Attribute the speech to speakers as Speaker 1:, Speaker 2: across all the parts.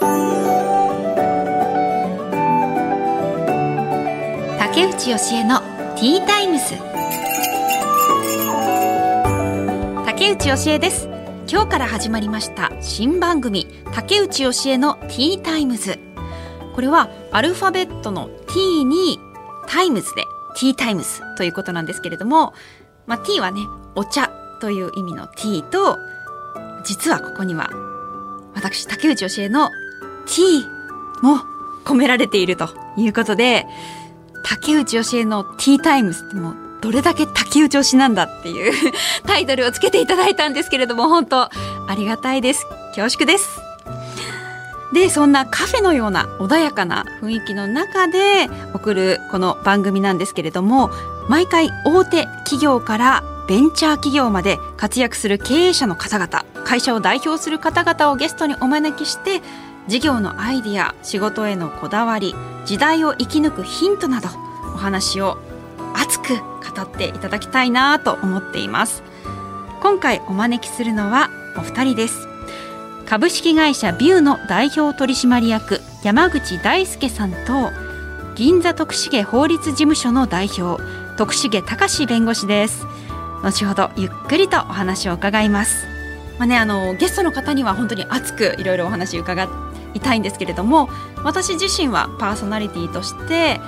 Speaker 1: 竹内由恵の T-Times 竹内由恵です。今日から始まりました新番組竹内由恵の T-Times。これはアルファベットの T にタイムズでティータイムズということなんですけれども、まあ、T はねお茶という意味の T と実はここには私竹内義恵の T も込められているということで竹内義恵のティータイムズってもうどれだけ竹内推しなんだっていう タイトルをつけていただいたんですけれども本当ありがたいです。恐縮です。でそんなカフェのような穏やかな雰囲気の中で送るこの番組なんですけれども毎回大手企業からベンチャー企業まで活躍する経営者の方々会社を代表する方々をゲストにお招きして事業のアイディア仕事へのこだわり時代を生き抜くヒントなどお話を熱く語っていただきたいなと思っています。今回お招きするのはお二人です。株式会社ビューの代表取締役山口大輔さんと銀座徳重法律事務所の代表徳重隆弁護士です。後ほどゆっくりとお話を伺います。まあねあのゲストの方には本当に熱くいろいろお話伺いたいんですけれども私自身はパーソナリティとして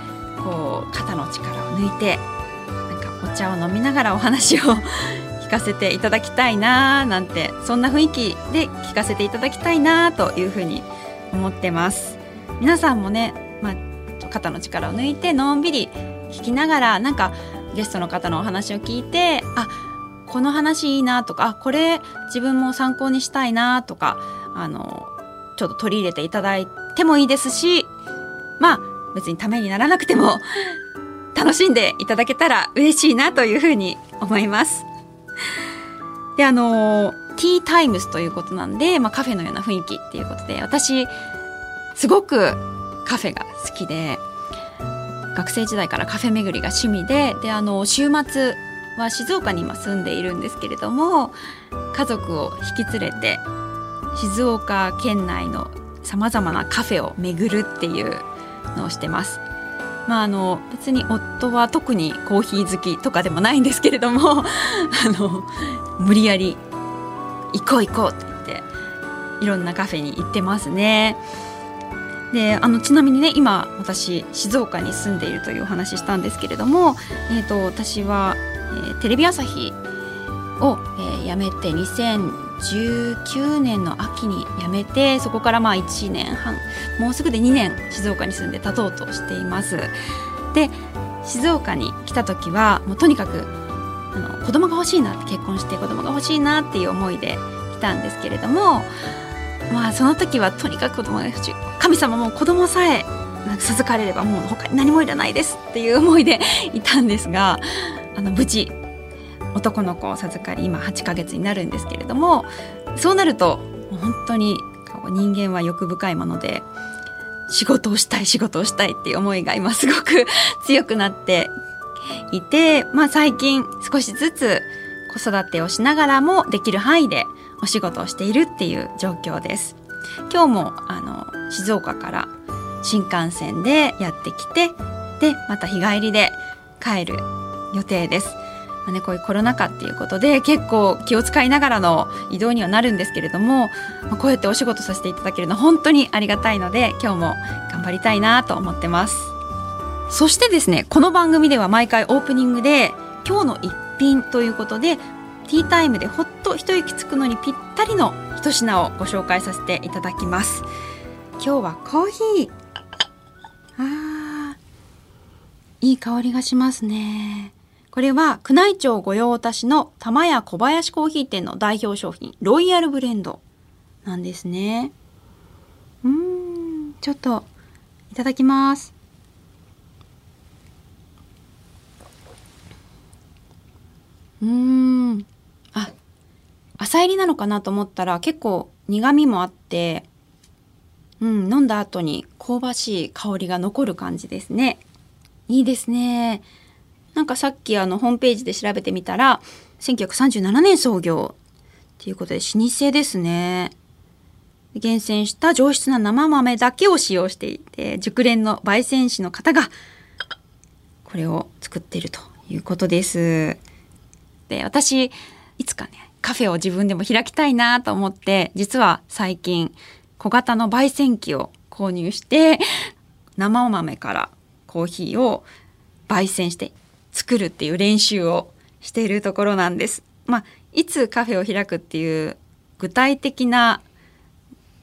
Speaker 1: こう肩の力を抜いてなんかお茶を飲みながらお話を 聞かせていただきたいななんてそんな雰囲気で聞かせていただきたいなというふうに思ってます。皆さんもね、まあ、肩の力を抜いてのんびり聞きながらなんかゲストの方のお話を聞いてあこの話いいなとかあこれ自分も参考にしたいなとかあのちょっと取り入れていただいてもいいですしまあ別にためにならなくても 楽しんでいただけたら嬉しいなというふうに思います。であのティータイムズということなんで、まあ、カフェのような雰囲気っていうことで私すごくカフェが好きで学生時代からカフェ巡りが趣味でであの週末は静岡に今住んでいるんですけれども家族を引き連れて静岡県内のさまざまなカフェを巡るっていうのをしてます。まあ、あの別に夫は特にコーヒー好きとかでもないんですけれども あの無理やり行こう行こうって言っていろんなカフェに行ってますね。であのちなみにね今私静岡に住んでいるというお話ししたんですけれども、えーと、私は、えー、テレビ朝日を、えー、辞めて2019年の秋に辞めてそこからまあ1年半もうすぐで2年静岡に住んで経とうとしています。で静岡に来た時はもうとにかくあの子供が欲しいなって結婚して子供が欲しいなっていう思いで来たんですけれどもまあその時はとにかく子供が欲しい神様も子供さえ授かれればもう他に何もいらないですっていう思いでいたんですがあの無事男の子を授かり今8ヶ月になるんですけれどもそうなると本当に人間は欲深いもので仕事をしたい仕事をしたいっていう思いが今すごく 強くなっていて、まあ、最近少しずつ子育てをしながらもできる範囲でお仕事をしているっていう状況です。今日もあの静岡から新幹線でやってきてでまた日帰りで帰る予定です。あね、こういうコロナ禍っていうことで結構気を使いながらの移動にはなるんですけれども、まあ、こうやってお仕事させていただけるのは本当にありがたいので今日も頑張りたいなと思ってます。そしてですねこの番組では毎回オープニングで今日の一品ということでティータイムでほっと一息つくのにぴったりの一品をご紹介させていただきます。今日はコーヒー。あいい香りがしますね。これは宮内庁御用達の玉屋小林コーヒー店の代表商品ロイヤルブレンドなんですねうんちょっといただきますうんあ浅入りなのかなと思ったら結構苦味もあって、うん、飲んだ後に香ばしい香りが残る感じですね。いいですね。なんかさっきあのホームページで調べてみたら1937年創業っていうことで老舗ですね。厳選した上質な生豆だけを使用していて熟練の焙煎士の方がこれを作っているということです。で私いつかねカフェを自分でも開きたいなと思って実は最近小型の焙煎機を購入して生豆からコーヒーを焙煎して作るっていう練習をしているところなんです。まあ、いつカフェを開くっていう具体的な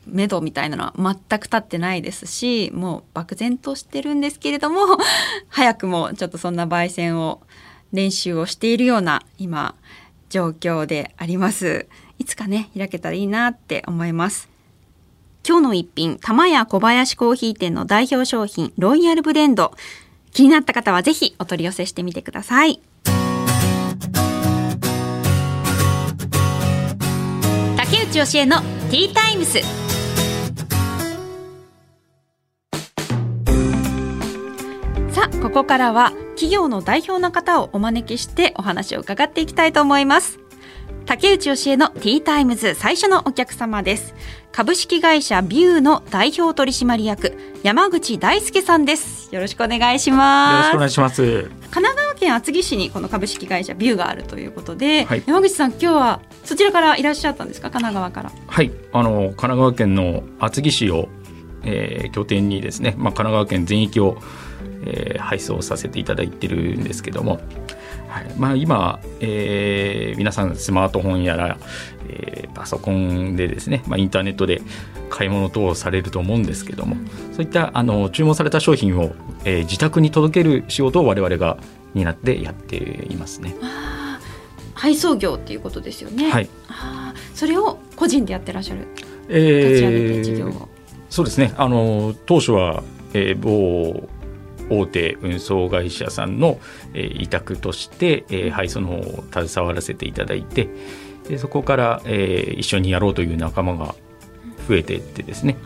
Speaker 1: 目処みたいなのは全く立ってないですしもう漠然としてるんですけれども 早くもちょっとそんな焙煎を練習をしているような今状況であります。いつかね開けたらいいなって思います。今日の一品玉屋小林コーヒー店の代表商品ロイヤルブレンド。気になった方はぜひお取り寄せしてみてください。竹内義恵のティータイムスさあここからは企業の代表の方をお招きしてお話を伺っていきたいと思います。竹内義恵のティータイムズ最初のお客様です。株式会社ビューの代表取締役山口大輔さんです。よろしくお願いし
Speaker 2: よろ
Speaker 1: ます
Speaker 2: しくお願いします。
Speaker 1: 神奈川県厚木市にこの株式会社ビューがあるということで、
Speaker 2: はい。
Speaker 1: 山口さん今日はそちらからいらっしゃったんですか？神奈川から。
Speaker 2: はい、あの神奈川県の厚木市を、えー拠点にですね、まあ、神奈川県全域を、えー配送させていただいてるんですけども、はい。まあ、今、えー皆さんスマートフォンやら、えーパソコンでですね、まあ、インターネットで買い物等をされると思うんですけども、そういったあの注文された商品を、えー自宅に届ける仕事を我々が担ってやっていますね。
Speaker 1: 配送業っていうことですよね、
Speaker 2: はい。
Speaker 1: あーそれを個人でやってらっしゃる
Speaker 2: え
Speaker 1: 立ち上げて事業を、
Speaker 2: そうですね。あの当初は、えー某大手運送会社さんの、えー委託として、えー配送の方を携わらせていただいてでそこから、えー一緒にやろうという仲間が増えていってですね、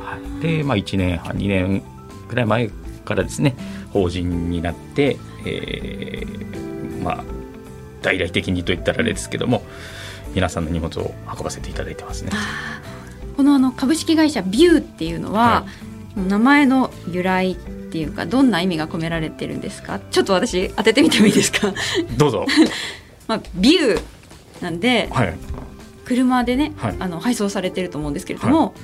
Speaker 2: はい、で、まあ、1年半2年ぐらい前からですね法人になって、えーまあ大々的にといったらあれですけども皆さんの荷物を運ばせていただいてますね。
Speaker 1: このあの株式会社ビューっていうのは、
Speaker 2: は
Speaker 1: 名前の由来っていうかどんな意味が込められてるんですか？ちょっと私当ててみてもいいですか、
Speaker 2: どうぞ。
Speaker 1: まあ、ビューなんで
Speaker 2: はい。
Speaker 1: 車でね、
Speaker 2: はい
Speaker 1: あの配送されてると思うんですけれども、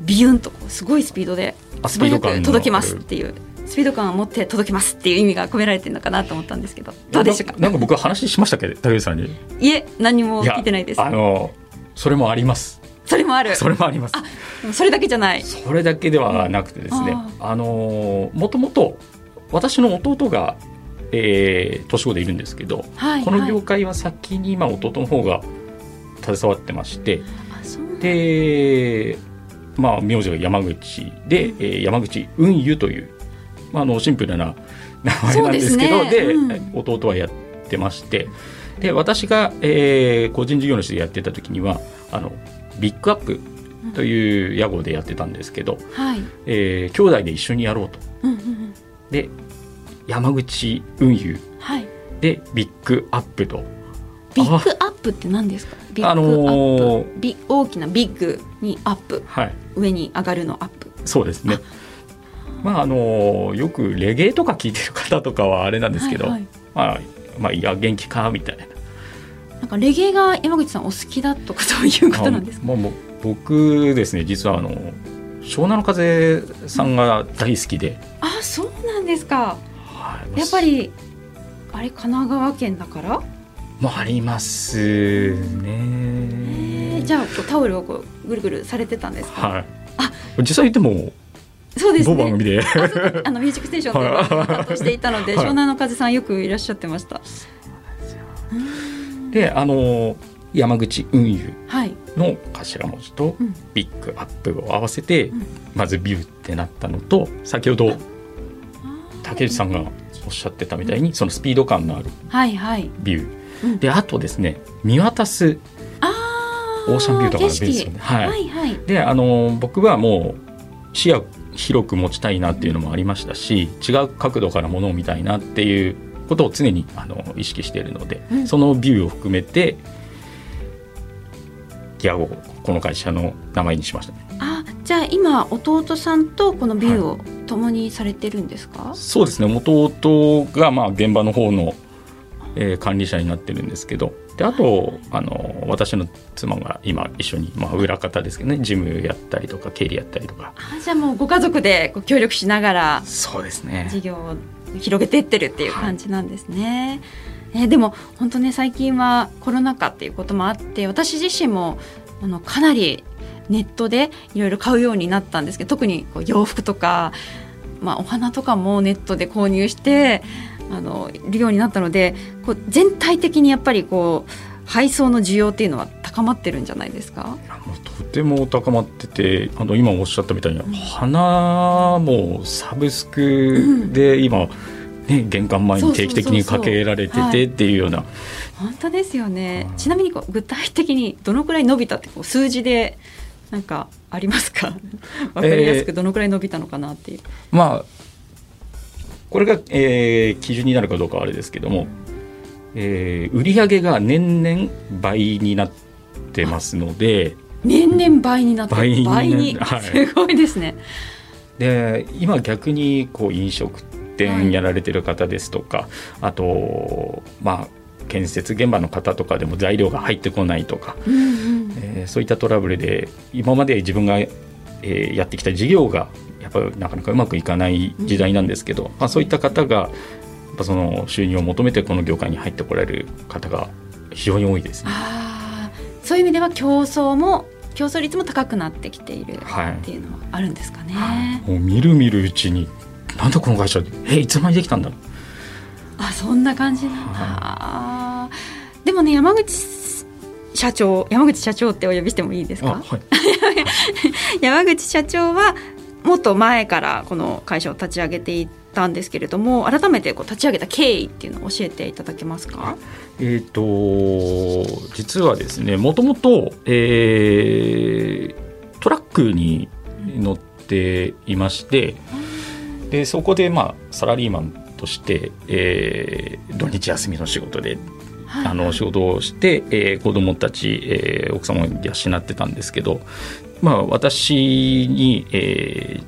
Speaker 1: ビューンとすごいスピードで
Speaker 2: あ
Speaker 1: 素早
Speaker 2: スピード感の
Speaker 1: く届きますっていうスピード感を持って届きますっていう意味が込められてるのかなと思ったんですけどどうでしょうか？
Speaker 2: ななんか僕は話しましたっけ？ど竹内さんに。
Speaker 1: いえ何も聞いてないです
Speaker 2: あのそれもあります。
Speaker 1: それもある。
Speaker 2: それもあります。
Speaker 1: それだけじゃない。
Speaker 2: それだけではなくてですね。
Speaker 1: あ
Speaker 2: あのもともと私の弟が、えー、年子でいるんですけど、
Speaker 1: はい
Speaker 2: この業
Speaker 1: はい
Speaker 2: 界は先に今弟の方が携わってまして、で、まあ名字が山口で、えー山口運輸という、まああのシンプルな名前なんですけど、
Speaker 1: ですね。
Speaker 2: で
Speaker 1: うん。
Speaker 2: 弟はやってまして、で私が、えー個人事業主でやってた時にはあのビッグアップという屋号でやってたんですけど、
Speaker 1: はい、
Speaker 2: えー兄弟で一緒にやろうと。
Speaker 1: うんうんうん、
Speaker 2: で山口運輸
Speaker 1: はい。
Speaker 2: でビッグアップと。
Speaker 1: ビッグアップって何ですか？ビッグアップ、
Speaker 2: あのー
Speaker 1: ビ大きなビッグにアップ。
Speaker 2: はい。
Speaker 1: 上に上がるのアップ。
Speaker 2: そうですね。まああのよくレゲエとか聞いてる方とかはあれなんですけど、
Speaker 1: はいはい。
Speaker 2: まあまあいや元気かみたいな。
Speaker 1: なんかレゲエが山口さんお好きだとかそういうことなんですか？
Speaker 2: あもう僕ですね実はあの湘南の風さんが大好きで、
Speaker 1: あそうなんですか。
Speaker 2: はい。
Speaker 1: やっぱりあれ神奈川県だから、
Speaker 2: もあります
Speaker 1: え
Speaker 2: ね。
Speaker 1: ーじゃあタオルをこうぐるぐるされてたんですか、
Speaker 2: はい。
Speaker 1: あ
Speaker 2: 実際言っても
Speaker 1: そうですね。
Speaker 2: 某番組で、
Speaker 1: あのミュージックステーションとい。う番組を担当していたので、
Speaker 2: はい。
Speaker 1: 湘南の風さんよくいらっしゃってました。
Speaker 2: であの山口運輸
Speaker 1: はい。
Speaker 2: の頭文字と
Speaker 1: うん。
Speaker 2: ビッグアップを合わせて、
Speaker 1: うん。
Speaker 2: まずビューってなったのと先ほど竹内さんがおっしゃってたみたいにそのスピード感のある
Speaker 1: はいはい。
Speaker 2: ビュー、
Speaker 1: うん。
Speaker 2: であとですね見渡す
Speaker 1: あ
Speaker 2: オーシャンビューとかの
Speaker 1: 景
Speaker 2: ベースはい。
Speaker 1: はいはい。
Speaker 2: であの僕はもう視野広く持ちたいなっていうのもありましたし違う角度からものを見たいなっていうことを常にあの意識しているので、
Speaker 1: うん。
Speaker 2: そのビューを含めてギアゴこの会社の名前にしましたね。
Speaker 1: じゃあ今弟さんとこのビューを共にされてるんですか、はい、
Speaker 2: そうですね。弟がまあ現場の方の、えー、管理者になってるんですけどであとあの私の妻が今一緒に、まあ、裏方ですけどね事務やったりとか経理やったりとか。
Speaker 1: あじゃあもうご家族で協力しながら
Speaker 2: そうですね。
Speaker 1: 事業を広げていってるっていう感じなんですね。はい、え、でも本当ね最近はコロナ禍っていうこともあって私自身もあのかなりネットでいろいろ買うようになったんですけど特にこう洋服とか、まあ、お花とかもネットで購入してあのいるようになったのでこう全体的にやっぱりこう配送の需要っていうのは高まってるんじゃないですか？
Speaker 2: とても高まっててあの今おっしゃったみたいに、うん、花もサブスクで今、ね、玄関前に定期的にかけられててっていうような。
Speaker 1: 本当ですよね、ちなみにこう具体的にどのくらい伸びたってこう数字でなんかありますか？わかりやすくどのくらい伸びたのかなっていう。
Speaker 2: えー、まあこれが、えー、基準になるかどうかはあれですけども、えー、売上が年々倍になってますので
Speaker 1: 年々倍になって倍に倍に、はい、すごいですね。
Speaker 2: で今逆にこう飲食店やられてる方ですとか、はい、あとまあ建設現場の方とかでも材料が入ってこないとか、うんうん、えー、そういったトラブルで今まで自分が、えー、やってきた事業がやっぱなかなかうまくいかない時代なんですけど、うん、まあ、そういった方がぱその収入を求めてこの業界に入ってこられる方が非常に多いですね。
Speaker 1: そういう意味では競争も競争率も高くなってきているっていうのはあるんですかね。はい、
Speaker 2: もうみるみるうちになんだこの会社えいつの間にできたんだ
Speaker 1: あそんな感じなんだ、はい、でもね山口社長山口社長ってお呼びしてもいいですか、はい、山口社長はもっと前からこの会社を立ち上げていたんですけれども改めてこう立ち上げた経緯っていうのを教えていただけますか？
Speaker 2: えーと、実はですねもともと、えー、トラックに乗っていまして、でそこで、まあ、サラリーマンとして、えー、土日休みの仕事ではい、あの仕事をして、えー、子供たち、えー、奥様を養ってたんですけど、まあ、私に、えー、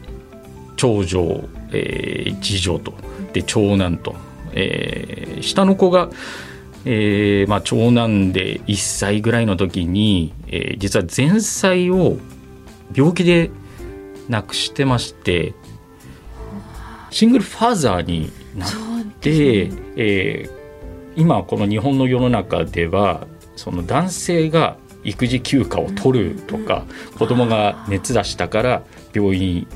Speaker 2: 長女、えー、次女とで長男と、えー、下の子が、えーまあ、長男で1歳ぐらいの時に、えー、実は前妻を病気で亡くしてましてシングルファザーになって、ね。えー、今この日本の世の中ではその男性が育児休暇を取るとか、うん、子供が熱出したから病院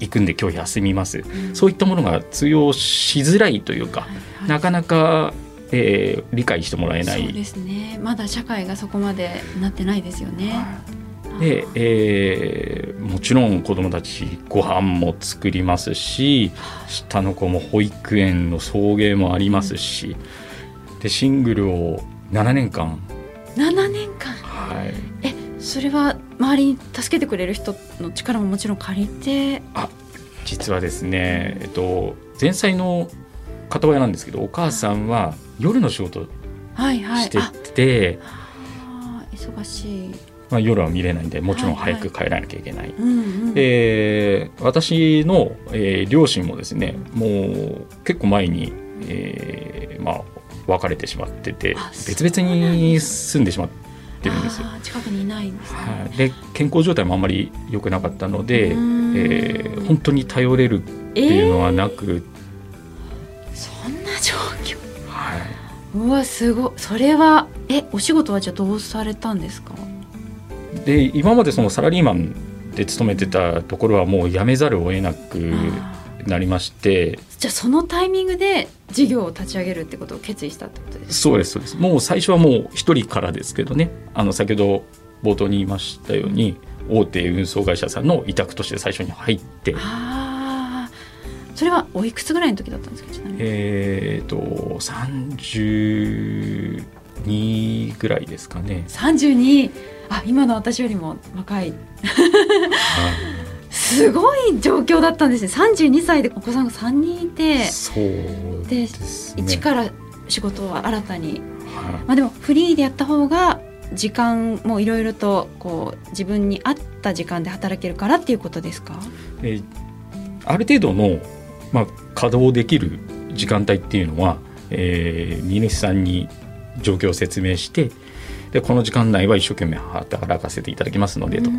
Speaker 2: 行くんで今日休みます、うん、そういったものが通用しづらいというか、なかなか、えー、理解してもらえない。
Speaker 1: そうですね。まだ社会がそこまでなってないですよね。
Speaker 2: で、えー、もちろん子どもたちご飯も作りますし下の子も保育園の送迎もありますし、うんでシングルを7年間。
Speaker 1: 7年間？はい。えそれは周りに助けてくれる人の力ももちろん借りて？
Speaker 2: あ実はですねえっと前妻の片親なんですけどお母さんは夜の仕事してて、
Speaker 1: はいはい、忙しい。
Speaker 2: まあ、夜は見れないんでもちろん早く帰らなきゃいけない。で私の、えー、両親もですねもう結構前に、えーまあ、別れてしまってて別々に住んでしまってるんですよ。
Speaker 1: 近くにいないんです、ね、は
Speaker 2: い、で健康状態もあんまり良くなかったので、えー、本当に頼れるっていうのはなく、
Speaker 1: えー、そんな状況。はい、うわすごい。それはえお仕事はじゃあどうされたんですか？
Speaker 2: で今までそのサラリーマンで勤めてたところはもう辞めざるを得なくなりまして。
Speaker 1: じゃあそのタイミングで事業を立ち上げるってことを決意したってことです
Speaker 2: そうですそうです。もう最初はもう一人からですけどね。あの先ほど冒頭に言いましたように大手運送会社さんの委託として最初に入って。
Speaker 1: あそれはおいくつぐらいの時だったんですか？ちなみに。
Speaker 2: えっ、ー、と32ぐらいですかね。
Speaker 1: 32あ今の私よりも若いすごい状況だったんですね。32歳でお子さんが3人いて
Speaker 2: そうで、ね、
Speaker 1: 一から仕事は新たに、はい、まあ、でもフリーでやった方が時間もいろいろとこう自分に合った時間で働けるからっていうことですか、
Speaker 2: えーある程度の、まあ、稼働できる時間帯っていうのは、えー、荷主さんに状況を説明してでこの時間内は一生懸命働かせていただきますのでと。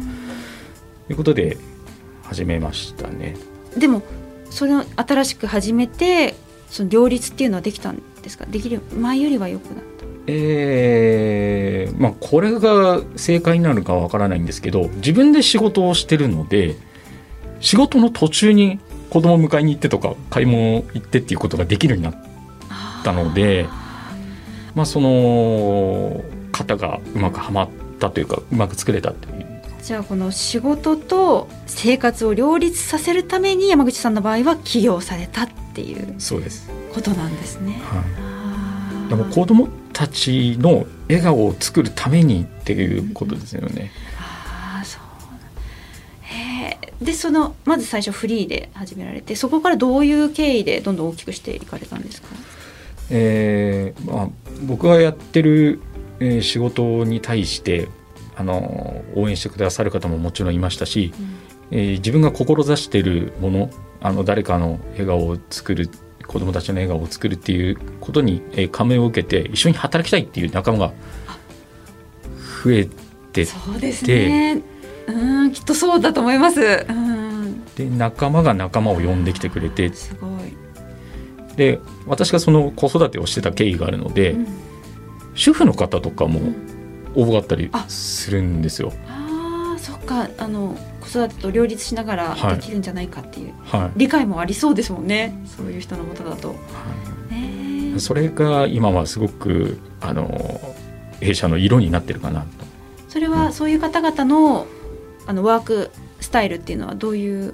Speaker 2: いうことで始めましたね。
Speaker 1: でもそれを新しく始めてその両立っていうのはできたんですか？できる前よりは良くなった。
Speaker 2: えーまあ、これが正解になるかわからないんですけど自分で仕事をしてるので仕事の途中に子供迎えに行ってとか買い物行ってっていうことができるようになったのでまあその型がうまくはまったというかうまく作れたという
Speaker 1: じゃあこの仕事と生活を両立させるために山口さんの場合は起業されたっていう
Speaker 2: そうです。
Speaker 1: ことなんですね。
Speaker 2: はい、でも子供たちの笑顔を作るためにっていうことですよね。
Speaker 1: ああそうでそのまず最初フリーで始められてそこからどういう経緯でどんどん大きくしていかれたんですか？
Speaker 2: えーまあ、僕がやってる、えー仕事に対してあの応援してくださる方ももちろんいましたし、えー自分が志しているものあの誰かの笑顔を作る子どもたちの笑顔を作るっていうことに、えー感銘を受けて一緒に働きたいっていう仲間が増えて
Speaker 1: そうですね。うんきっとそうだと思います。うん。
Speaker 2: で仲間が仲間を呼んできてくれて。
Speaker 1: すごい、
Speaker 2: で私がその子育てをしてた経緯があるので、
Speaker 1: うん。
Speaker 2: 主婦の方とかも
Speaker 1: ん
Speaker 2: 応募があったり
Speaker 1: あ。
Speaker 2: するんですよ。
Speaker 1: ああそっか。あの子育てと両立しながら
Speaker 2: はい。
Speaker 1: できるんじゃないかっていう、
Speaker 2: はい。
Speaker 1: 理解もありそうですもんね。そういう人のもとだと。
Speaker 2: は
Speaker 1: ね
Speaker 2: い、それが今はすごくあの弊社の色になってるかなと。
Speaker 1: それはそういう方々のあのワークスタイルっていうのはどういう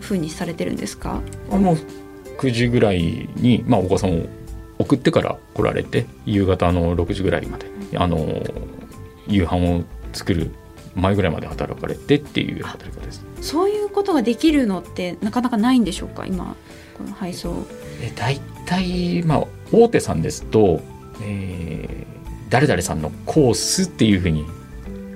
Speaker 1: ふうにされてるんですか？
Speaker 2: あの9時ぐらいに、まあ、お子さんを送ってから来られて夕方の6時ぐらいまで。あの夕飯を作る前ぐらいまで働かれてっていう働き方です。
Speaker 1: そういうことができるのってなかなかないんでしょうか？今この配送。
Speaker 2: え大体、まあ、大手さんですと、えー誰々さんのコースっていうふうに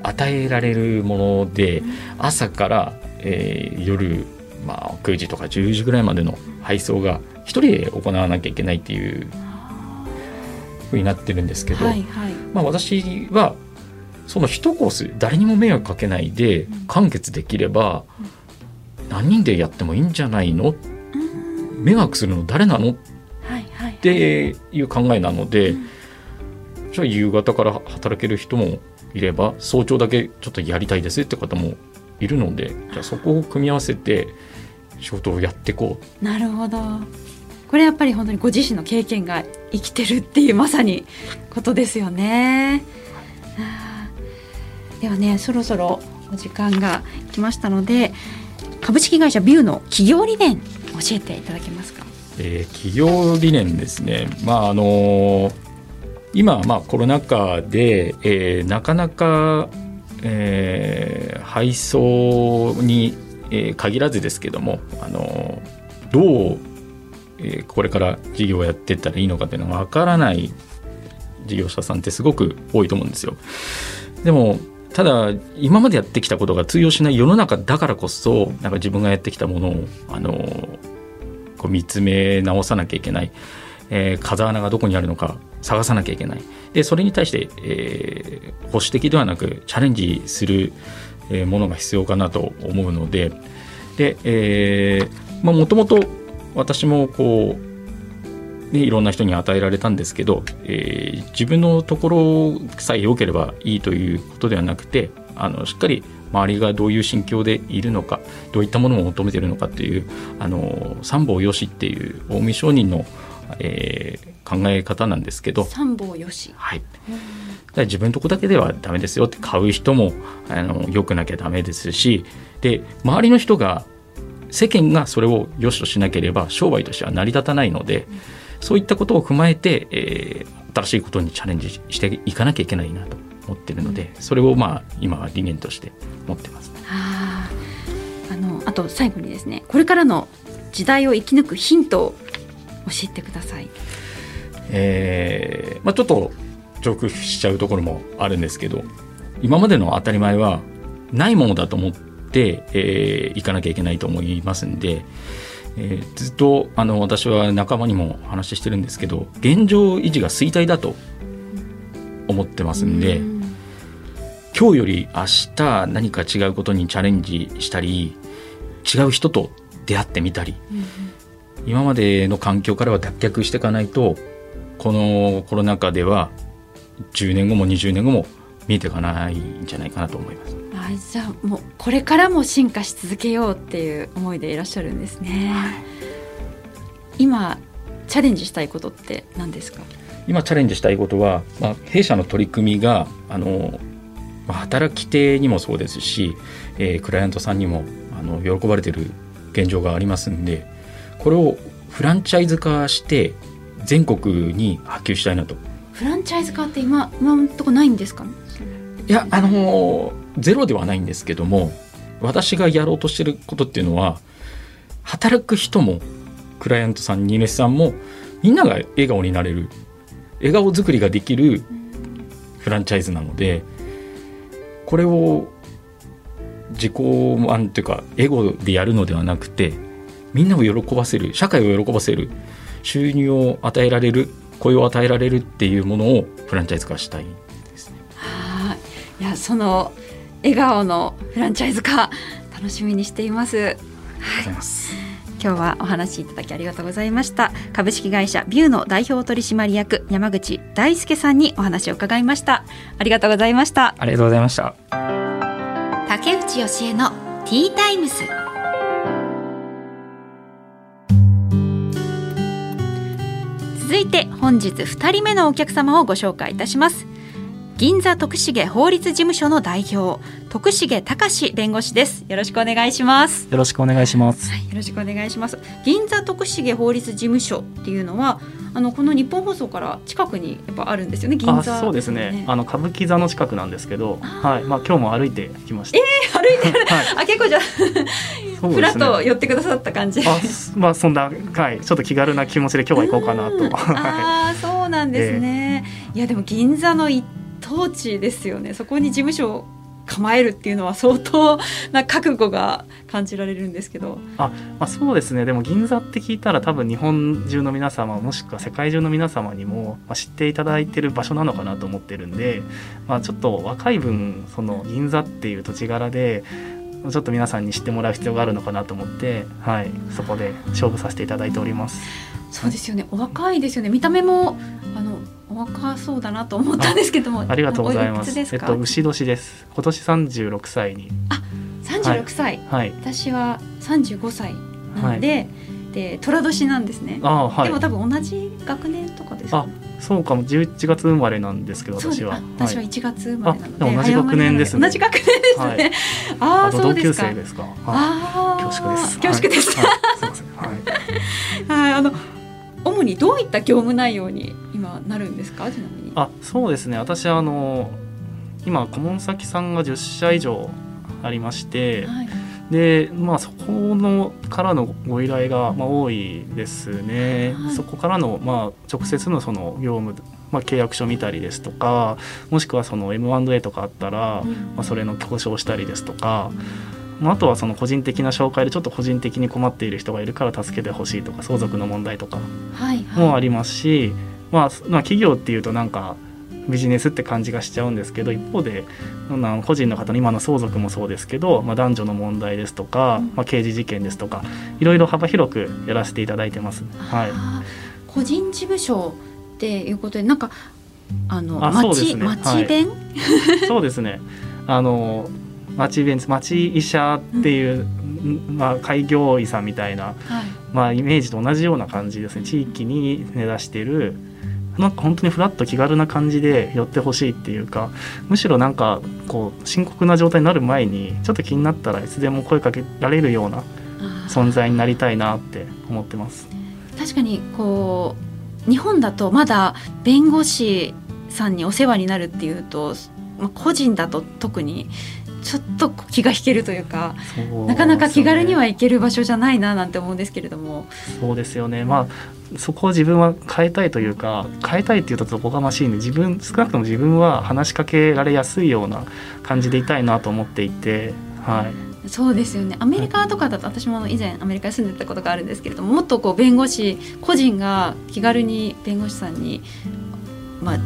Speaker 2: 与えられるもので朝から、えー夜、まあ、9時とか10時ぐらいまでの配送が一人で行わなきゃいけないっていうふうになってるんですけど、
Speaker 1: はいはい。
Speaker 2: まあ、私はその一コース誰にも迷惑かけないで完結できれば何人でやってもいいんじゃないの？
Speaker 1: うん
Speaker 2: 迷惑するの誰なの？っ
Speaker 1: はいはい。
Speaker 2: ていう考えなので、
Speaker 1: うん
Speaker 2: じゃあ夕方から働ける人もいれば早朝だけちょっとやりたいですって方もいるのでじゃあそこを組み合わせて仕事をやっていこ
Speaker 1: なるほど。これやっぱり本当にご自身の経験が生きてるっていうまさにことですよね。あーではねそろそろお時間が来ましたので株式会社ビューの企業理念教えていただけますか？
Speaker 2: えー企業理念ですねまああの今、まあ、コロナ禍で、えーなかなか、えー配送に、えー限らずですけども、あのどう、えーこれから事業をやっていったらいいのかっていうのがわからない事業者さんってすごく多いと思うんですよ。でもただ今までやってきたことが通用しない世の中だからこそなんか自分がやってきたものをあのこう見つめ直さなきゃいけない、えー風穴がどこにあるのか探さなきゃいけない。でそれに対して、えー保守的ではなくチャレンジする、ものが必要かなと思うので。で、えーまあ、もともと私もこうね、いろんな人に与えられたんですけど、えー自分のところさえ良ければいいということではなくてあのしっかり周りがどういう心境でいるのかどういったものを求めているのかっていうあの三方よしっていう近江商人の、えー考え方なんですけど、
Speaker 1: 三方よし。
Speaker 2: はい、だから自分のとこだけではダメですよって買う人もあの良くなきゃダメですしで周りの人が世間がそれを良しとしなければ商売としては成り立たないので、そういったことを踏まえて、えー新しいことにチャレンジしていかなきゃいけないなと思ってるのでそれをまあ今は理念として持ってます。
Speaker 1: あーあのあと最後にですねこれからの時代を生き抜くヒントを教えてください。
Speaker 2: えーまあ、ちょっと直しちゃうところもあるんですけど今までの当たり前はないものだと思って、えーいかなきゃいけないと思いますんで、えーずっとあの私は仲間にも話してるんですけど現状維持が衰退だと思ってますんで、
Speaker 1: うん
Speaker 2: 今日より明日何か違うことにチャレンジしたり違う人と出会ってみたり今までの環境からは脱却していかないとこのコロナ禍では10年後も20年後も見えていかないんじゃないかなと思います。
Speaker 1: あじゃあもうこれからも進化し続けようっていう思いでいらっしゃるんですね。今チャレンジしたいことって何ですか？
Speaker 2: 今チャレンジしたいことは、まあ、弊社の取り組みがあの、まあ働き手にもそうですし、えークライアントさんにもあの喜ばれてる現状がありますんでこれをフランチャイズ化して全国に波及したいなと。
Speaker 1: フランチャイズ化って今今のとこないんですか。
Speaker 2: いやあのゼロではないんですけども私がやろうとしてることっていうのは働く人もクライアントさん荷主さんもみんなが笑顔になれる笑顔作りができるフランチャイズなのでこれを自己満というかエゴでやるのではなくてみんなを喜ばせる社会を喜ばせる収入を与えられる雇用を与えられるっていうものをフランチャイズ化したい。
Speaker 1: い。いやその笑顔のフランチャイズ化楽しみにしています。
Speaker 2: ありがとうござい。
Speaker 1: 今日はお話しいただきありがとうございました株式会社ビューの代表取締役山口大輔さんにお話を伺いましたありがとうございました
Speaker 3: ありがとうございました。
Speaker 1: 竹内義恵のティータイムズ続いて本日2人目のお客様をご紹介いたします銀座徳重法律事務所の代表徳重隆弁護士ですよろしくお願いします
Speaker 3: よろしくお願いします。
Speaker 1: はい、よろしくお願いします。銀座徳重法律事務所っていうのは、あのこの日本放送から近くにやっぱあるんですよね。銀
Speaker 3: あ、
Speaker 1: 座、
Speaker 3: そうですね。あの歌舞伎座の近きなんですけど、はい。まあ今日も歩いてきました。
Speaker 1: 歩いてる。
Speaker 3: はい。
Speaker 1: あ、結構じゃふらっ。と寄ってくださった感じ。
Speaker 3: あ、すまあそんなはい、ちょっと気軽な気持ちで今日は行こうかなと。は
Speaker 1: ああ、そうなんですね。いやでも銀座の一等地ですよね。そこに事務所を構えるっていうのは相当な覚悟が感じられるんですけど。
Speaker 3: い。まあそうですね。でも銀座って聞いたら多分日本中の皆様もしくは世界中の皆様にも知っていただいてる場所なのかなと思ってるんで、まあちょっと若い分その銀座っていう土地柄で。ちょっと皆さんに知ってもらう必要があるのかなと思って、はい、そこで勝負させていただいております。
Speaker 1: そうですよね。お若いですよね。見た目もあのお若そうだなと思ったんですけども。
Speaker 3: ありがとうござい
Speaker 1: お
Speaker 3: ます。えっと牛年です。今年三十六歳に。
Speaker 1: 三十六歳、
Speaker 3: はい。
Speaker 1: 私は三十五歳なので、で寅年なんですね。
Speaker 3: ああはい
Speaker 1: でも。多分同じ学年とかですか、ね。
Speaker 3: そうかも十一月生まれなんですけど私は。
Speaker 1: あ私は
Speaker 3: はい。
Speaker 1: 一月生まれなので、
Speaker 3: あでも同じ学年ですね
Speaker 1: 同じ学年ですね。
Speaker 3: はい
Speaker 1: ああそうですか。
Speaker 3: 生ですか。はい。
Speaker 1: ああ
Speaker 3: 恐縮です。
Speaker 1: 恐縮です。
Speaker 3: はい。はいすみません。はい。
Speaker 1: はい、あの主にどういった業務内容に今なるんですか？ちなみに。
Speaker 3: あそうですね。私あの今顧問先さんが十社以上ありまして。
Speaker 1: はい。
Speaker 3: でまあそこのからのご依頼がまあ多いですね、
Speaker 1: はい
Speaker 3: そこからのまあ直接のその業務、まあ、契約書見たりですとかもしくはその M&A とかあったら、
Speaker 1: うん
Speaker 3: まあ、それの交渉をしたりですとか、まあ、あとはその個人的な紹介でちょっと個人的に困っている人がいるから助けてほしいとか相続の問題とか
Speaker 1: はいはい。
Speaker 3: もありますし、まあ、まあ企業っていうとなんかビジネスって感じがしちゃうんですけど一方で個人の方の今の相続もそうですけど、まあ、男女の問題ですとか、
Speaker 1: うん。
Speaker 3: まあ、刑事事件ですとかいろいろ幅広くやらせていただいてます。はい、
Speaker 1: 個人事務所っていうことでなんかあの
Speaker 3: あ
Speaker 1: 町
Speaker 3: ね。
Speaker 1: 町弁、
Speaker 3: そうですね。あの町イベント町医者っていう、ん。まあ、開業医さんみたいな、
Speaker 1: はい。
Speaker 3: まあ、イメージと同じような感じですね。地域に根ざしてるなんか本当にフラッと気軽な感じで寄ってほしいっていうかむしろなんかこう深刻な状態になる前にちょっと気になったらいつでも声かけられるような存在になりたいなって思ってます。
Speaker 1: 確かにこう日本だとまだ弁護士さんにお世話になるっていうと、まあ、個人だと特にちょっと気が引けるというかなかなか気軽には行ける場所じゃないななんて思うんですけれども。
Speaker 3: そうですよね。まあそこを自分は変えたいというか変えたいっていうとおこがましいんで自分少なくとも自分は話しかけられやすいような感じでいたいなと思っていてはい。
Speaker 1: そうですよね。アメリカとかだと、私も以前アメリカに住んでたことがあるんですけれどももっとこう弁護士個人が気軽に弁護士さんに、まあ、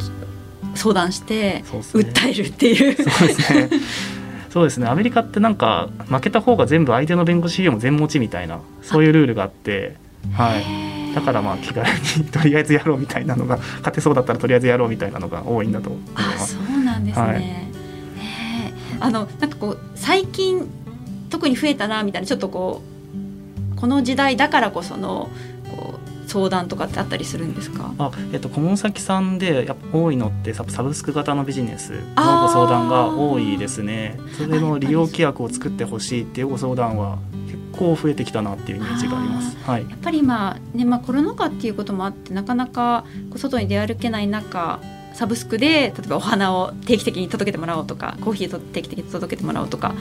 Speaker 1: 相談して訴えるっていう。
Speaker 3: そうですね そうですね。アメリカってなんか負けた方が全部相手の弁護士費用も全持ちみたいなそういうルールがあってはい。だからまあ気軽に とりあえずやろうみたいなのが勝てそうだったらとりあえずやろうみたいなのが多いんだと思いま
Speaker 1: す。そうなんですね、はい、あのなんかこう最近特に増えたなみたいなちょっとこうこの時代だからこその相談とかってあったりするんですか？
Speaker 3: あ、えっと、顧問先さんでやっぱ多いのってサブスク型のビジネスのご相談が多いですね。それの利用規約を作ってほしいっていうご相談は結構増えてきたなっていうイメージがあります。はい、
Speaker 1: やっぱり今、ねまあ、コロナ禍っていうこともあってなかなか外に出歩けない中サブスクで例えばお花を定期的に届けてもらおうとかコーヒーを定期的に届けてもらおうとか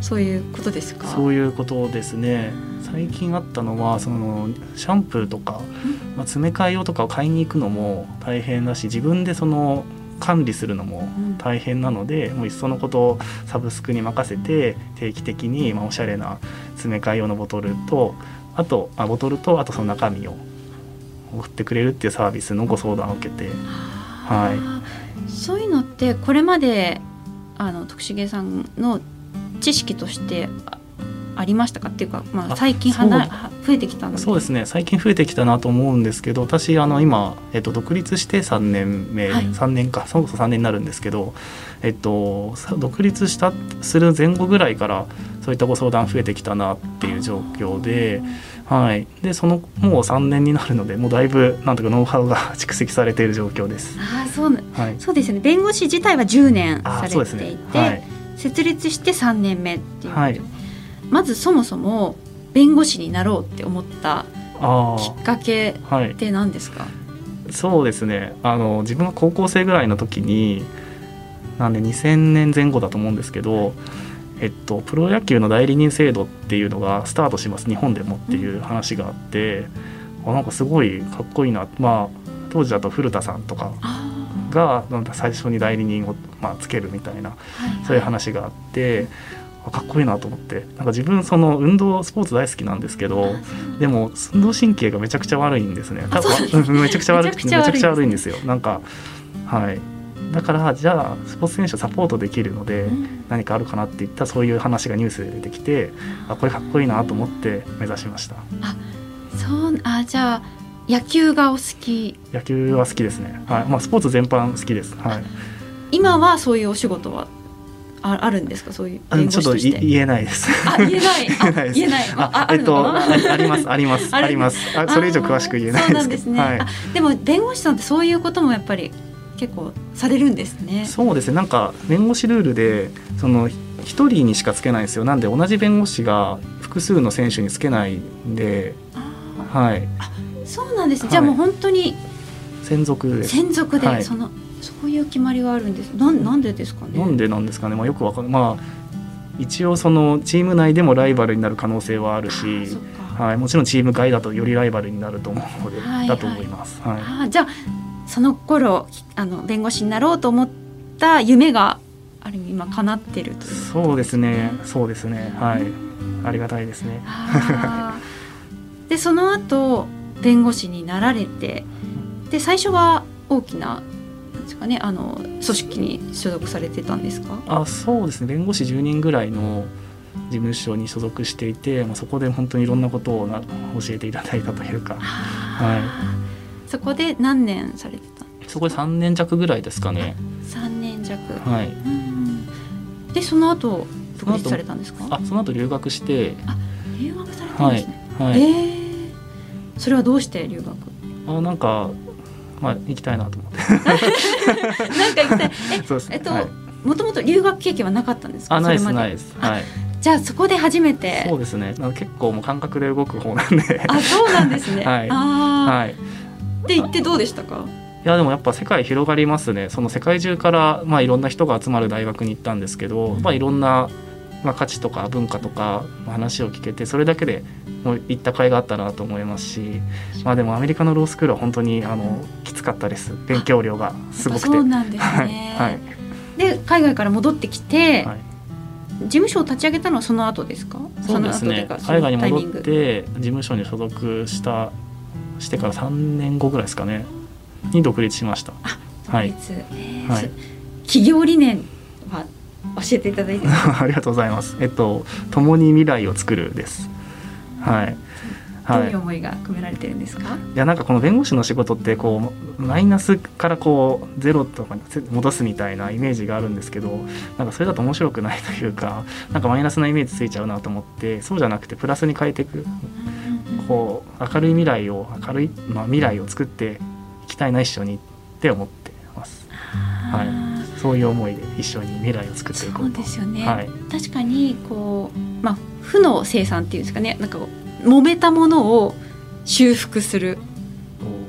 Speaker 1: そういうことですか？
Speaker 3: そういうことですね。最近あったのはそのシャンプーとか、まあ、詰め替え用とかを買いに行くのも大変だし自分でその管理するのも大変なので、うん、もういっそのことをサブスクに任せて定期的に、まあ、おしゃれな詰め替え用のボトルとあとあボトルとあとその中身を送ってくれるっていうサービスのご相談を受けて。はい、
Speaker 1: そういうのってこれまであの徳重さんの知識としてありましたか？っていうか、まあ、最近はな増えてきた
Speaker 3: そうですね。最近増えてきたなと思うんですけど私あの今、えっと、独立して3年目、はい、3年か。そもそも3年になるんですけど、えっと、独立したする前後ぐらいからそういったご相談増えてきたなっていう状況で。はい、でそのもう3年になるのでもうだいぶなんとかノウハウが 蓄積されている状況です。
Speaker 1: あそう,、はい、そうですね。弁護士自体は10年されていて、ね。はい、設立して3年目っていう、はい、まずそもそも弁護士になろうって思ったきっかけって何ですか、
Speaker 3: そうですね。あの自分が高校生ぐらいの時になんで2000年前後だと思うんですけど、えっと、プロ野球の代理人制度っていうのがスタートします。日本でもっていう話があって、うん、あなんかすごいかっこいいな、まあ、当時だと古田さんとかが最初に代理人を、まあ、つけるみたいな、はいはい、そういう話があって。かっこいいなと思って。なんか自分その運動スポーツ大好きなんですけどでも運動神経がめちゃくちゃ悪いんですね。多分 めちゃくちゃ悪いめちゃくちゃ悪いんですよ。なんかはい。だからじゃあスポーツ選手をサポートできるので何かあるかなっていったそういう話がニュースで出てきてあこれかっこいいなと思って目指しました。
Speaker 1: あそうあじゃあ野球がお好き。
Speaker 3: 野球は好きですね、はい。まあ、スポーツ全般好きです、はい、
Speaker 1: 今はそういうお仕事は？ああるんですか？そういう
Speaker 3: ちょっと言えないです。
Speaker 1: あ言えない。あ言えない。あ
Speaker 3: えっとありますありますあります。あ それ以上詳しく言えない
Speaker 1: そうなんですね。はい、でも弁護士さんってそういうこともやっぱり結構されるんですね。
Speaker 3: そうですね。なんか弁護士ルールでその一人にしかつけないんですよ。なんで同じ弁護士が複数の選手につけないんで、はい。
Speaker 1: あ、そうなんです、ね。じゃあもう本当に
Speaker 3: 専属で
Speaker 1: 専属で、はい、そのそういう決まりがあるんです。なんなんでですかね？
Speaker 3: なんでなんですかね？まあよくわかんまあ一応そのチーム内でもライバルになる可能性はあるし。はい、もちろんチーム外だとよりライバルになると思うので、はいはい、だと思います。はい、
Speaker 1: あじゃあその頃あの弁護士になろうと思った夢がある意味今叶ってるという、
Speaker 3: そうですねそうですねはいありがたいですね。
Speaker 1: でその後弁護士になられてで最初は大きなですかね。あの組織に所属されてたんですか？
Speaker 3: あそうですね。弁護士10人ぐらいの事務所に所属していて、まあ、そこで本当にいろんなことをな教えていただいたというか。はい。
Speaker 1: そこで何年されてた
Speaker 3: そこで3年弱ぐらいですかね。
Speaker 1: 3年弱。
Speaker 3: はい。
Speaker 1: でその後独立されたんですか？
Speaker 3: あその後留学して。
Speaker 1: あ留学されたんですね、はい、はい、えー、それはどうして留学？
Speaker 3: あなんかまあ行きたいなと思って。
Speaker 1: なんか行きたい。ええっと、もともと留学経験はなかったんですか？
Speaker 3: あないですないです。はい。
Speaker 1: じゃあそこで初めて。
Speaker 3: そうですね。結構もう感覚で動く方なんで。
Speaker 1: あそうなんですね。
Speaker 3: はい、あはい。
Speaker 1: って言ってどうでしたか？
Speaker 3: いやでもやっぱ世界広がりますね。その世界中からまあいろんな人が集まる大学に行ったんですけど、まあ、いろんなまあ価値とか文化とか話を聞けてそれだけでもう行った甲斐があったなと思いますし、まあ、でもアメリカのロースクールは本当にあのきつかったです。勉強量がすごくて。
Speaker 1: そうなんですね、
Speaker 3: はい、
Speaker 1: で海外から戻ってきて、
Speaker 3: はい。
Speaker 1: 事務所を立ち上げたのはその後ですか？
Speaker 3: そうですね。海外に戻って事務所に所属したしてから3年後ぐらいですかね。に独立しました。はい。はい。
Speaker 1: 企業理念は教えていただいて。も
Speaker 3: ありがとうございます。えっと共に未来を作るです。はい。
Speaker 1: どう
Speaker 3: はいいう
Speaker 1: 思いが込められてるんですか、
Speaker 3: いやなんかこの弁護士の仕事ってこうマイナスからこうゼロとかに戻すみたいなイメージがあるんですけどなんかそれだと面白くないというかなんかマイナスなイメージついちゃうなと思ってそうじゃなくてプラスに変えていく。こう明るい未来を明るい、まあ、未来を作っていきたいな一緒にって思ってます。
Speaker 1: あー
Speaker 3: そういう思いで一緒に未来を作っていこ
Speaker 1: そうう
Speaker 3: と
Speaker 1: ですよね、
Speaker 3: はい。
Speaker 1: 確かにこうまあ負の生産っていうんですかね。なんか揉めたものを修復する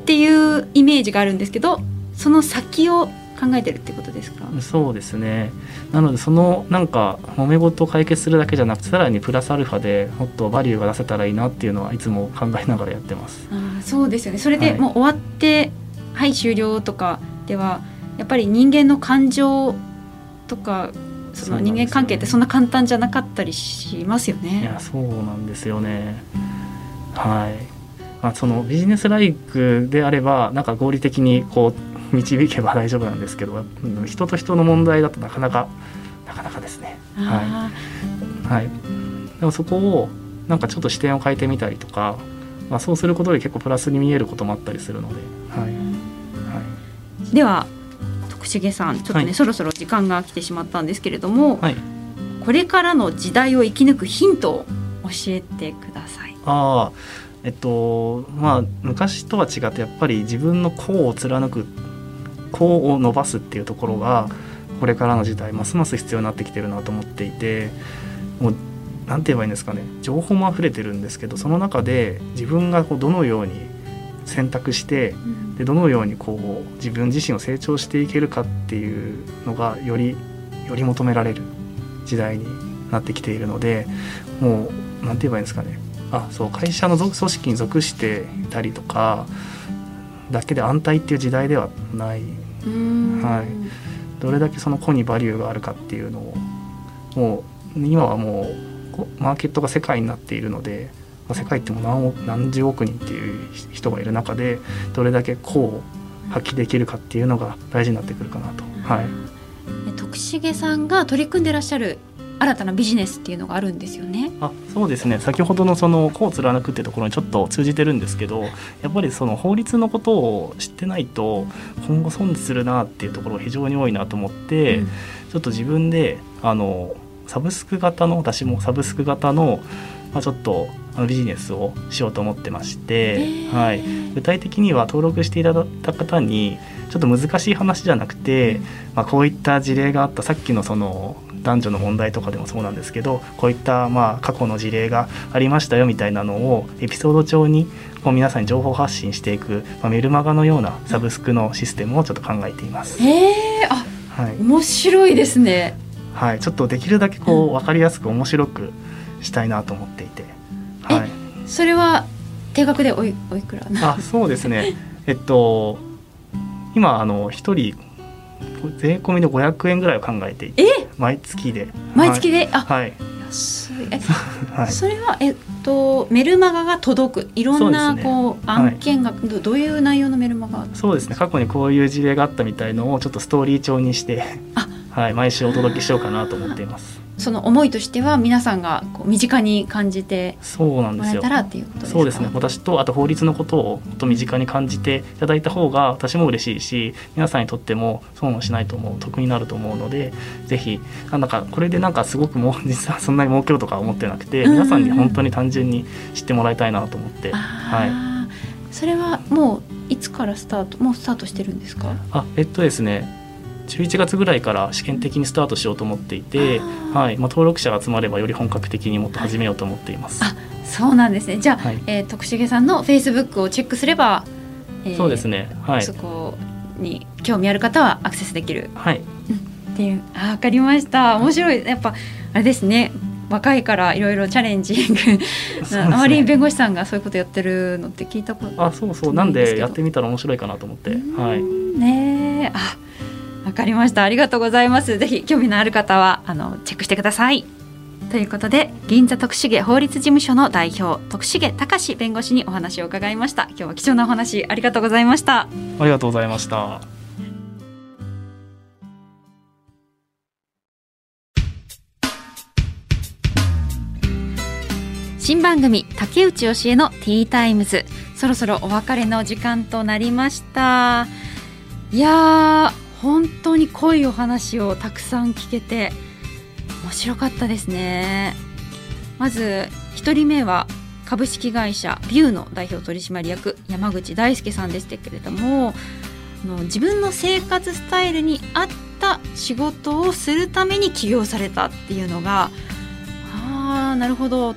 Speaker 1: っていうイメージがあるんですけどその先を考えてるってことですか、
Speaker 3: そうですね。なのでそのなんか揉め事を解決するだけじゃなくてさらにプラスアルファでもっとバリューが出せたらいいなっていうのはいつも考えながらやってます。
Speaker 1: あーそうですよね。それで
Speaker 3: はい。
Speaker 1: もう終わってはい、終了とかではやっぱり人間の感情とかその人間関係ってそんな簡単じゃなかったりしますよ
Speaker 3: い
Speaker 1: ね。
Speaker 3: やそうなんですよね。はい。まあそのビジネスライクであればなんか合理的にこう導けば 大丈夫なんですけどうん人と人の問題だとなかなかなかなかですね。
Speaker 1: あ
Speaker 3: はい、でもそこをなんかちょっと視点を変えてみたりとか、まあ、そうすることで結構プラスに見えることもあったりするので、はい。はい、
Speaker 1: ーでは徳重さんちょっとね、
Speaker 3: はい。
Speaker 1: そろそろ時間が来てしまったんですけれども、
Speaker 3: はい、
Speaker 1: これからの時代を生き抜くヒントを教えてください。
Speaker 3: ああえっとまあ昔とは違ってやっぱり自分の功を貫く功を伸ばすっていうところがこれからの時代ますます必要になってきてるなと思っていてもうなんて言えばいいんですかね情報も溢れてるんですけどその中で自分がこうどのように選択してでどのようにこう自分自身を成長していけるかっていうのがよりより求められる時代になってきているのでもうなんて言えばいいんですかね。あそう会社の属組織に属していたりとかだけで安泰っていう時代ではない。
Speaker 1: うん。
Speaker 3: はい。どれだけその個にバリューがあるかっていうのをもう今はもうこマーケットが世界になっているのでまあ世界ってもう何億何十億人っていう人がいる中でどれだけ個を発揮できるかっていうのが大事になってくるかなと。はい
Speaker 1: で徳重さんが取り組んでらっしゃる新たなビジネスっていうのがあるんですよね。
Speaker 3: あそうですね先ほどのその「個を貫く」ってところにちょっと通じてるんですけどやっぱりその法律のことを知ってないと今後損するなっていうところが非常に多いなと思って、
Speaker 1: うん
Speaker 3: ちょっと自分であのサブスク型の私もサブスク型の、まあ、ちょっとあのビジネスをしようと思ってまして、
Speaker 1: ー。
Speaker 3: はい、具体的には登録していただいた方にちょっと難しい話じゃなくて、まあ、こういった事例があったさっきのその男女の問題とかでもそうなんですけどこういったまあ過去の事例がありましたよみたいなのをエピソード帳にこう皆さんに情報発信していく、まあ、メルマガのようなサブスクのシステムをちょっと考えています。
Speaker 1: へえあ
Speaker 3: はい。
Speaker 1: 面白いですね。
Speaker 3: はい、ちょっとできるだけこう分かりやすく面白くしたいなと思っていて、はい、
Speaker 1: それは定額でおいおいくらな。
Speaker 3: あそうですね。えっと今あの一人税込みで500円ぐらいを考えていて
Speaker 1: え？
Speaker 3: 毎月で。
Speaker 1: 毎月で、あ
Speaker 3: はい、
Speaker 1: 安い。え
Speaker 3: はい、
Speaker 1: それはえっとメルマガが届く。いろんなこう案件が、どどういう内容のメルマガ
Speaker 3: そうですね。過去にこういう事例があったみたいのをちょっとストーリー調にして
Speaker 1: あ。
Speaker 3: はい、毎週お届けしようかなと思っています
Speaker 1: その思いとしては皆さんがこう身近に感じて
Speaker 3: そうなんですよ。
Speaker 1: もらえたらっていうことですか？
Speaker 3: そうですね。私とあと法律のことをもっと身近に感じていただいた方が私も嬉しいし皆さんにとっても損をしないと思う得になると思うのでぜひなんだかこれでなんかすごくもう 実はそんなに儲けようとか思ってなくて皆さんに本当に単純に知ってもらいたいなと思って、はい、
Speaker 1: それはもういつからスタートもうスタートしてるんですか？
Speaker 3: あえっとですね11月ぐらいから試験的にスタートしようと思っていて、はい。まあ、登録者が集まればより本格的にもっと始めようと思っています。
Speaker 1: あそうなんですね。じゃあ、
Speaker 3: はい。
Speaker 1: えー徳重さんのフェイスブックをチェックすれば、えー
Speaker 3: そうですね、はい、
Speaker 1: そこに興味ある方はアクセスできる。
Speaker 3: はい。
Speaker 1: っていう。あわかりました。面白い。やっぱあれですね。若いからいろいろチャレンジ。ングあまり弁護士さんがそういうことやってるのって聞いたこと
Speaker 3: あそうそう。なんでやってみたら面白いかなと思って。はい。
Speaker 1: ねえあわかりました。ありがとうございます。ぜひ興味のある方はあのチェックしてください。ということで銀座徳重法律事務所の代表徳重隆弁護士にお話を伺いました。今日は貴重なお話ありがとうございました。
Speaker 3: ありがとうございました。
Speaker 1: 新番組竹内教えのティータイムズ。そろそろお別れの時間となりました。いやー本当に濃いお話をたくさん聞けて面白かったですねまず一人目は株式会社ビューの代表取締役山口大輔さんでしたけれどもあの自分の生活スタイルに合った仕事をするために起業されたっていうのがああなるほどっ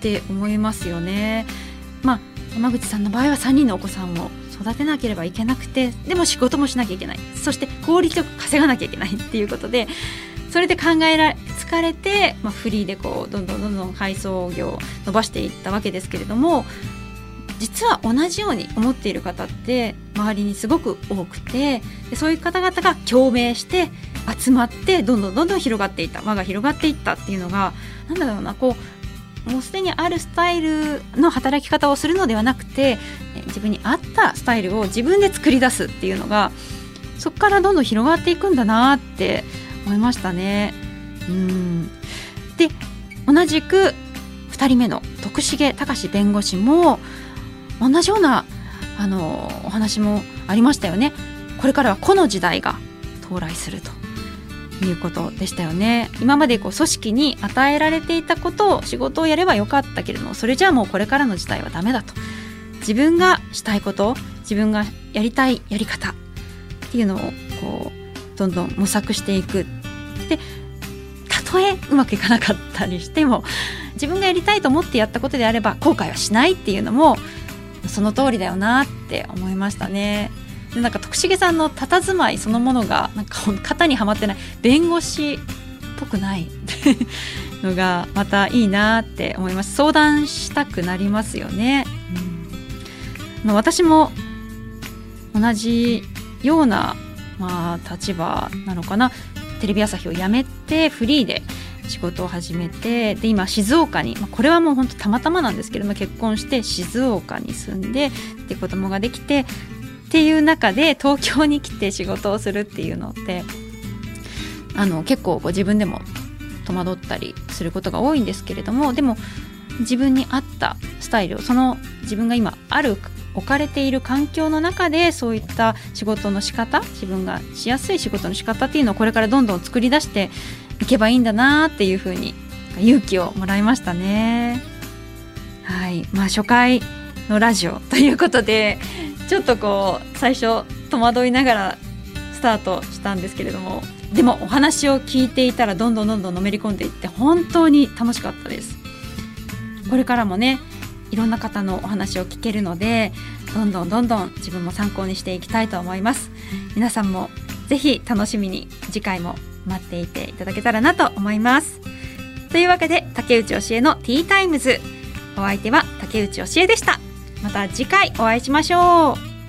Speaker 1: て思いますよね。まあ山口さんの場合は3人のお子さんを育てなければいけなくてでも仕事もしなきゃいけない。そして効率よく稼がなきゃいけないっていうことでそれで考えられ疲れて、まあ、フリーでこうどんどんどんどん配送業を伸ばしていったわけですけれども実は同じように思っている方って周りにすごく多くてでそういう方々が共鳴して集まってどんどんどんどん広がっていった輪が広がっていったっていうのがなんだろうなこうもうすでにあるスタイルの働き方をするのではなくて自分に合ったスタイルを自分で作り出すっていうのがそこからどんどん広がっていくんだなって思いましたね。うんで同じく2人目の徳重隆弁護士も同じようなあのお話もありましたよね。これからは個の時代が到来するということでしたよね。今までこう組織に与えられていたことを仕事をやればよかったけれどもそれじゃあもうこれからの時代はダメだと。自分がしたいこと自分がやりたいやり方っていうのをこうどんどん模索していく。でたとえうまくいかなかったりしても自分がやりたいと思ってやったことであれば後悔はしないっていうのもその通りだよなって思いましたね。でなんか徳重さんの佇まいそのものがなんか 型にはまってない。弁護士っぽくない。のがまたいいなって思います。相談したくなりますよね、うん、私も同じような、まあ、立場なのかな。テレビ朝日を辞めてフリーで仕事を始めてで今静岡に、まあ、これはもう本当たまたまなんですけれども結婚して静岡に住んでで子供ができてっていう中で東京に来て仕事をするっていうのってあの結構こう自分でも戸惑ったりすることが多いんですけれどもでも自分に合ったスタイルをその自分が今ある置かれている環境の中でそういった仕事の仕方自分がしやすい仕事の仕方っていうのをこれからどんどん作り出していけばいいんだなっていうふうに勇気をもらいましたね。はいまあ、初回のラジオということでちょっとこう最初戸惑いながらスタートしたんですけれどもでもお話を聞いていたらどんどんどんどんのめり込んでいって本当に楽しかったです。これからもねいろんな方のお話を聞けるのでどんどんどんどん自分も参考にしていきたいと思います。皆さんもぜひ楽しみに次回も待っていていただけたらなと思います。というわけで竹内教えのティータイムズ。お相手は竹内教えでした。また次回お会いしましょう。